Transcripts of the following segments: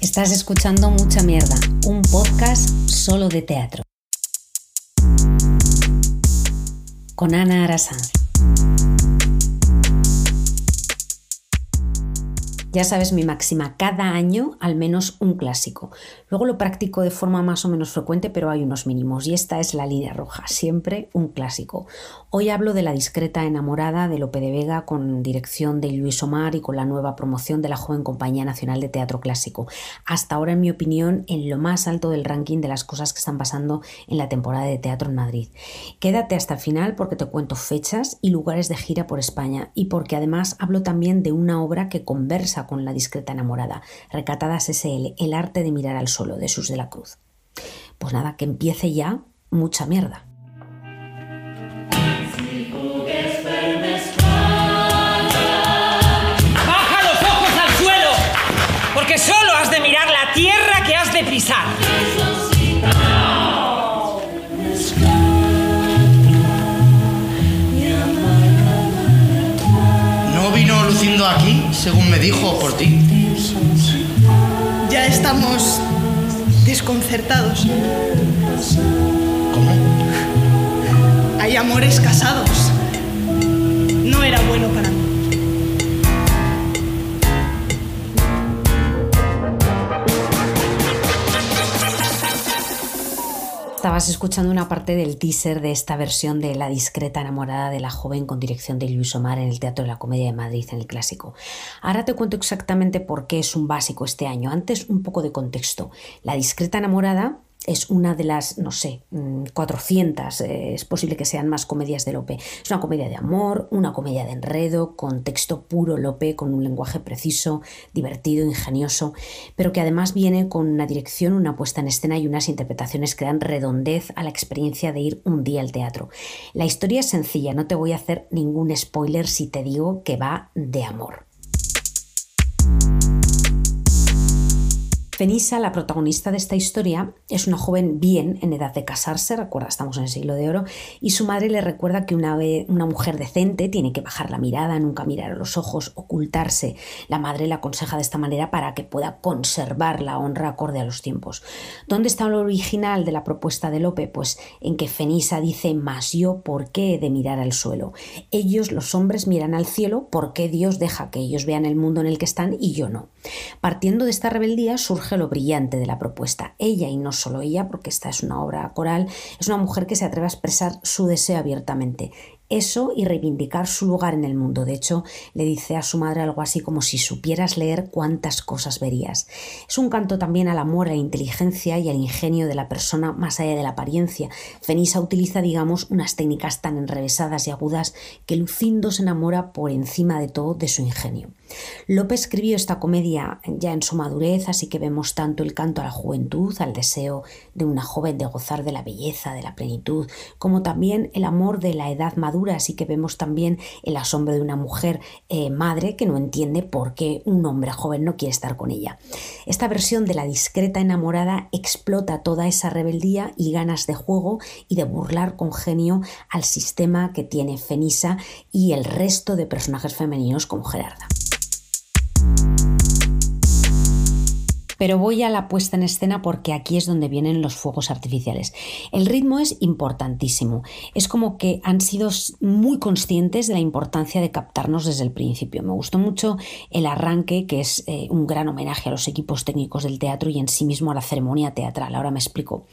Estás escuchando Mucha Mierda, un podcast solo de teatro. Con Ana Arasanz. Ya sabes mi máxima, cada año al menos un clásico. Luego lo practico de forma más o menos frecuente, pero hay unos mínimos y esta es la línea roja, siempre un clásico. Hoy hablo de La discreta enamorada de Lope de Vega con dirección de Luis Omar y con la nueva promoción de la joven Compañía Nacional de Teatro Clásico. Hasta ahora, en mi opinión, en lo más alto del ranking de las cosas que están pasando en la temporada de teatro en Madrid. Quédate hasta el final porque te cuento fechas y lugares de gira por España y porque además hablo también de una obra que conversa con la discreta enamorada, Recatadas SL, El arte de mirar al solo, de Sus de la Cruz. Pues nada, que empiece ya mucha mierda. Vino luciendo aquí, según me dijo, por ti? Ya estamos desconcertados. ¿Cómo? Hay amores casados. No era bueno para Estabas escuchando una parte del teaser de esta versión de La discreta enamorada de la joven con dirección de Luis Omar en el Teatro de la Comedia de Madrid en el Clásico. Ahora te cuento exactamente por qué es un básico este año. Antes un poco de contexto. La discreta enamorada es una de las, no sé, 400, eh, es posible que sean más comedias de Lope. Es una comedia de amor, una comedia de enredo, con texto puro Lope, con un lenguaje preciso, divertido, ingenioso, pero que además viene con una dirección, una puesta en escena y unas interpretaciones que dan redondez a la experiencia de ir un día al teatro. La historia es sencilla, no te voy a hacer ningún spoiler si te digo que va de amor. Fenisa, la protagonista de esta historia, es una joven bien en edad de casarse, recuerda, estamos en el siglo de oro, y su madre le recuerda que una, mujer decente tiene que bajar la mirada, nunca mirar a los ojos, ocultarse. La madre le aconseja de esta manera para que pueda conservar la honra acorde a los tiempos. ¿Dónde está lo original de la propuesta de Lope? Pues en que Fenisa dice, más yo, ¿por qué he de mirar al suelo? Ellos, los hombres, miran al cielo, ¿por qué Dios deja que ellos vean el mundo en el que están y yo no? Partiendo de esta rebeldía surge lo brillante de la propuesta. Ella, y no solo ella, porque esta es una obra coral, es una mujer que se atreve a expresar su deseo abiertamente eso y reivindicar su lugar en el mundo. De hecho, le dice a su madre algo así como si supieras leer cuántas cosas verías. Es un canto también al amor, a la inteligencia y al ingenio de la persona más allá de la apariencia. Fenisa utiliza, digamos, unas técnicas tan enrevesadas y agudas que Lucindo se enamora por encima de todo de su ingenio. López escribió esta comedia ya en su madurez, así que vemos tanto el canto a la juventud, al deseo de una joven de gozar de la belleza, de la plenitud, como también el amor de la edad madura, así que vemos también el asombro de una mujer eh, madre que no entiende por qué un hombre joven no quiere estar con ella. Esta versión de la discreta enamorada explota toda esa rebeldía y ganas de juego y de burlar con genio al sistema que tiene Fenisa y el resto de personajes femeninos como Gerarda. Música Pero voy a la puesta en escena porque aquí es donde vienen los fuegos artificiales. El ritmo es importantísimo. Es como que han sido muy conscientes de la importancia de captarnos desde el principio. Me gustó mucho el arranque, que es eh, un gran homenaje a los equipos técnicos del teatro y en sí mismo a la ceremonia teatral. Ahora me explico.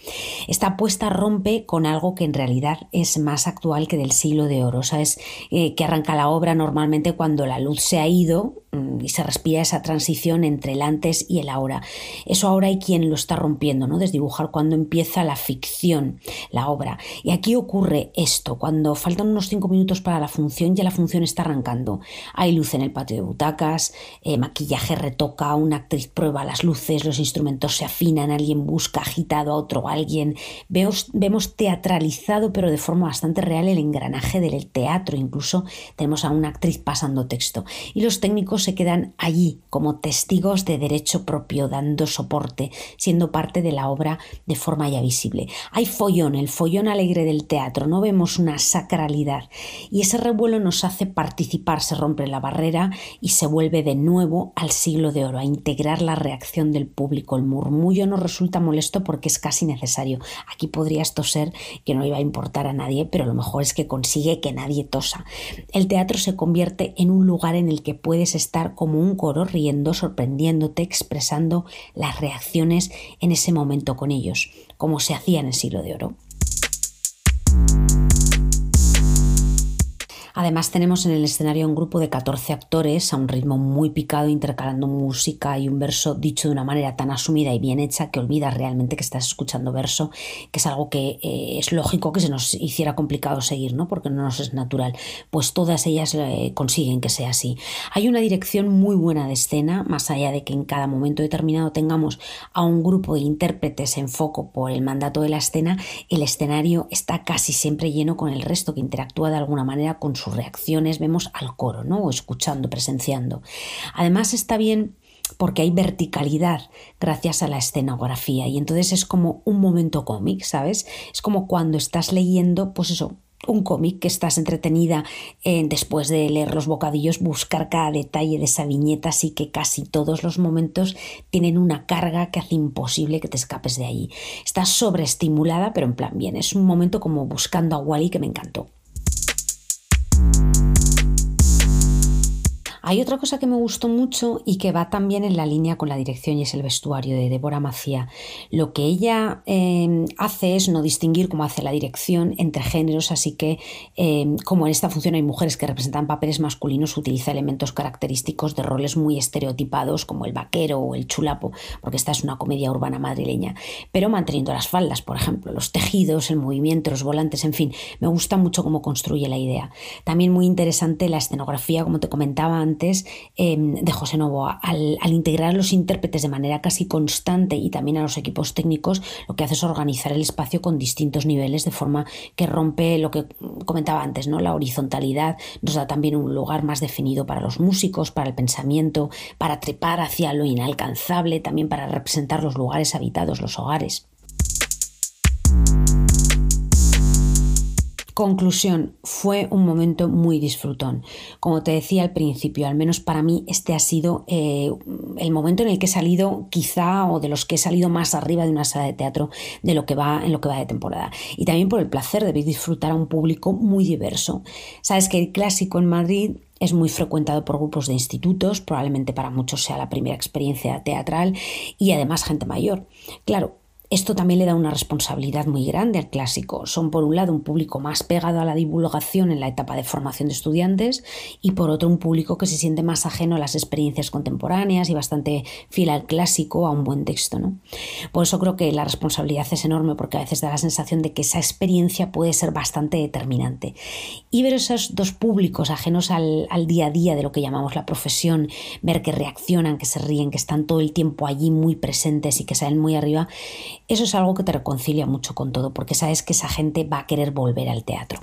Esta puesta rompe con algo que en realidad es más actual que del siglo de oro. ¿Sabes? Eh, que arranca la obra normalmente cuando la luz se ha ido y se respira esa transición entre el antes y el ahora. Eso ahora hay quien lo está rompiendo, ¿no? Desdibujar cuando empieza la ficción, la obra. Y aquí ocurre esto, cuando faltan unos cinco minutos para la función, ya la función está arrancando. Hay luz en el patio de butacas, eh, maquillaje retoca, una actriz prueba las luces, los instrumentos se afinan, alguien busca agitado a otro alguien. Vemos, vemos teatralizado, pero de forma bastante real, el engranaje del teatro. Incluso tenemos a una actriz pasando texto. Y los técnicos se quedan allí como testigos de derecho propio, dando soporte, siendo parte de la obra de forma ya visible. Hay follón, el follón alegre del teatro, no vemos una sacralidad y ese revuelo nos hace participar, se rompe la barrera y se vuelve de nuevo al siglo de oro, a integrar la reacción del público. El murmullo nos resulta molesto porque es casi necesario. Aquí podría esto ser que no iba a importar a nadie, pero lo mejor es que consigue que nadie tosa. El teatro se convierte en un lugar en el que puedes estar como un coro riendo, sorprendiéndote, expresando las reacciones en ese momento con ellos, como se hacía en el siglo de oro. Además tenemos en el escenario un grupo de 14 actores a un ritmo muy picado intercalando música y un verso dicho de una manera tan asumida y bien hecha que olvidas realmente que estás escuchando verso, que es algo que eh, es lógico que se nos hiciera complicado seguir, ¿no? Porque no nos es natural. Pues todas ellas eh, consiguen que sea así. Hay una dirección muy buena de escena, más allá de que en cada momento determinado tengamos a un grupo de intérpretes en foco por el mandato de la escena, el escenario está casi siempre lleno con el resto que interactúa de alguna manera con su sus reacciones, vemos al coro, ¿no? O escuchando, presenciando. Además está bien porque hay verticalidad gracias a la escenografía y entonces es como un momento cómic, ¿sabes? Es como cuando estás leyendo, pues eso, un cómic que estás entretenida en, después de leer los bocadillos, buscar cada detalle de esa viñeta, así que casi todos los momentos tienen una carga que hace imposible que te escapes de ahí. Estás sobreestimulada, pero en plan bien, es un momento como buscando a Wally que me encantó. Hay otra cosa que me gustó mucho y que va también en la línea con la dirección y es el vestuario de Débora Macía. Lo que ella em, hace es no distinguir, como hace la dirección, entre géneros, así que em, como en esta función hay mujeres que representan papeles masculinos, utiliza elementos característicos de roles muy estereotipados como el vaquero o el chulapo, porque esta es una comedia urbana madrileña, pero manteniendo las faldas, por ejemplo, los tejidos, el movimiento, los volantes, en fin, me gusta mucho cómo construye la idea. También muy interesante la escenografía, como te comentaba antes, Em, de José Novoa. Al, integrar a los intérpretes de manera casi constante y también a los equipos técnicos, lo que hace es organizar el espacio con distintos niveles de forma que rompe lo que comentaba antes, ¿no? La horizontalidad nos da también un lugar más definido para los músicos, para el pensamiento, para trepar hacia lo inalcanzable, también para representar los lugares habitados, los hogares. Conclusión, fue un momento muy disfrutón. Como te decía al principio, al menos para mí este ha sido eh, el momento en el que he salido quizá o de los que he salido más arriba de una sala de teatro de lo que va en lo que va de temporada. Y también por el placer de disfrutar a un público muy diverso. Sabes que el clásico en Madrid es muy frecuentado por grupos de institutos, probablemente para muchos sea la primera experiencia teatral y además gente mayor. Claro, esto también le da una responsabilidad muy grande al clásico. Son por un lado un público más pegado a la divulgación en la etapa de formación de estudiantes y por otro un público que se siente más ajeno a las experiencias contemporáneas y bastante fiel al clásico, a un buen texto. ¿no? Por eso creo que la responsabilidad es enorme porque a veces da la sensación de que esa experiencia puede ser bastante determinante. Y ver esos dos públicos ajenos al, al día a día de lo que llamamos la profesión, ver que reaccionan, que se ríen, que están todo el tiempo allí muy presentes y que salen muy arriba, eso es algo que te reconcilia mucho con todo, porque sabes que esa gente va a querer volver al teatro.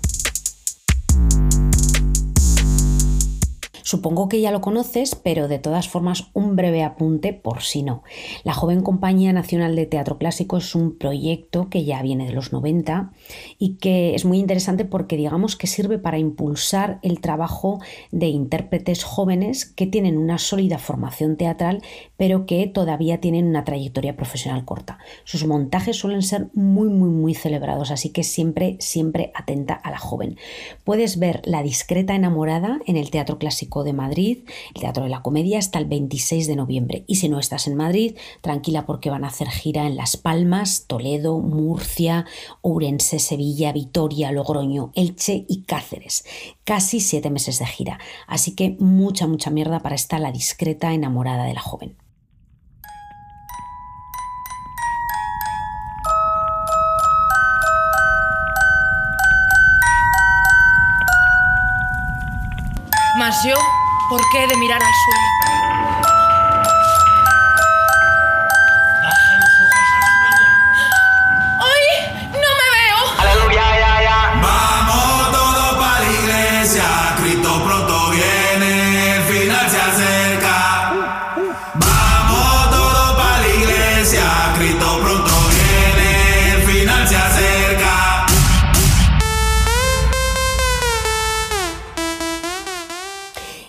Supongo que ya lo conoces, pero de todas formas un breve apunte por si no. La joven Compañía Nacional de Teatro Clásico es un proyecto que ya viene de los 90 y que es muy interesante porque digamos que sirve para impulsar el trabajo de intérpretes jóvenes que tienen una sólida formación teatral pero que todavía tienen una trayectoria profesional corta. Sus montajes suelen ser muy muy muy celebrados, así que siempre siempre atenta a la joven. Puedes ver La discreta enamorada en el Teatro Clásico de Madrid, el Teatro de la Comedia, hasta el 26 de noviembre. Y si no estás en Madrid, tranquila porque van a hacer gira en Las Palmas, Toledo, Murcia, Ourense, Sevilla, Vitoria, Logroño, Elche y Cáceres. Casi siete meses de gira. Así que mucha, mucha mierda para esta la discreta enamorada de la joven. Yo, ¿por qué he de mirar al suelo?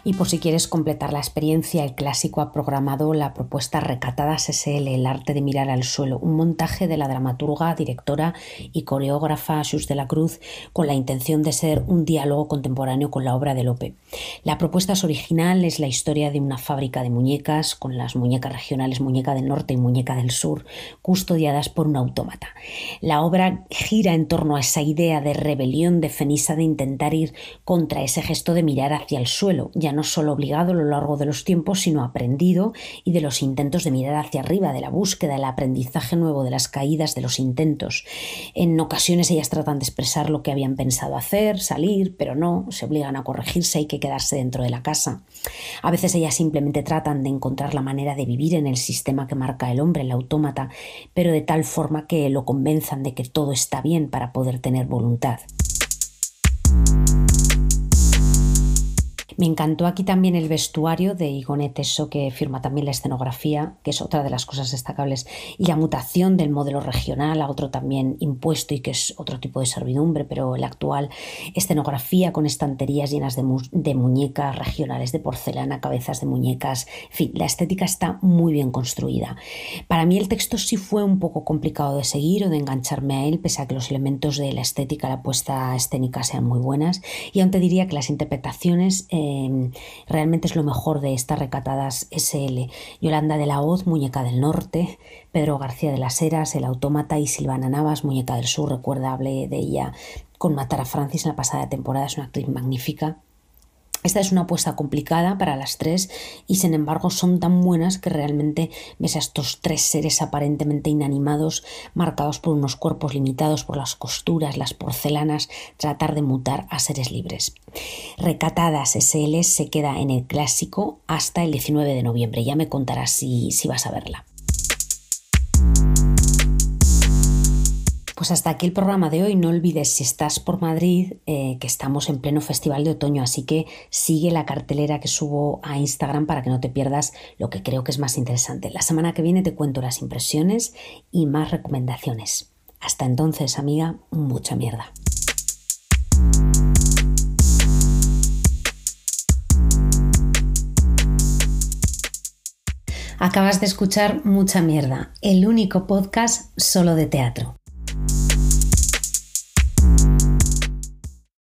Y por si quieres completar la experiencia, el clásico ha programado la propuesta Recatadas SL, el arte de mirar al suelo, un montaje de la dramaturga, directora y coreógrafa Sus de la Cruz con la intención de ser un diálogo contemporáneo con la obra de Lope. La propuesta es original, es la historia de una fábrica de muñecas con las muñecas regionales Muñeca del Norte y Muñeca del Sur, custodiadas por un autómata. La obra gira en torno a esa idea de rebelión de Fenisa de intentar ir contra ese gesto de mirar hacia el suelo, no solo obligado a lo largo de los tiempos, sino aprendido y de los intentos de mirar hacia arriba, de la búsqueda, del aprendizaje nuevo, de las caídas, de los intentos. En ocasiones ellas tratan de expresar lo que habían pensado hacer, salir, pero no, se obligan a corregirse y que quedarse dentro de la casa. A veces ellas simplemente tratan de encontrar la manera de vivir en el sistema que marca el hombre, el autómata, pero de tal forma que lo convenzan de que todo está bien para poder tener voluntad. Me encantó aquí también el vestuario de Igonet Teso, que firma también la escenografía, que es otra de las cosas destacables, y la mutación del modelo regional a otro también impuesto y que es otro tipo de servidumbre, pero la actual escenografía con estanterías llenas de, de muñecas regionales de porcelana, cabezas de muñecas, en fin, la estética está muy bien construida. Para mí el texto sí fue un poco complicado de seguir o de engancharme a él, pese a que los elementos de la estética, la puesta escénica sean muy buenas, y aún te diría que las interpretaciones... Eh, Em, realmente es lo mejor de estas recatadas SL. Yolanda de la Hoz, Muñeca del Norte, Pedro García de las Heras, El Autómata y Silvana Navas, Muñeca del Sur, recuerda, hablé de ella con Matar a Francis en la pasada temporada, es una actriz magnífica. Esta es una apuesta complicada para las tres y sin embargo son tan buenas que realmente ves a estos tres seres aparentemente inanimados, marcados por unos cuerpos limitados por las costuras, las porcelanas, tratar de mutar a seres libres. Recatadas SL se queda en el clásico hasta el 19 de noviembre. Ya me contarás si, si vas a verla. Pues hasta aquí el programa de hoy. No olvides si estás por Madrid eh, que estamos en pleno festival de otoño, así que sigue la cartelera que subo a Instagram para que no te pierdas lo que creo que es más interesante. La semana que viene te cuento las impresiones y más recomendaciones. Hasta entonces, amiga, mucha mierda. Acabas de escuchar Mucha Mierda, el único podcast solo de teatro.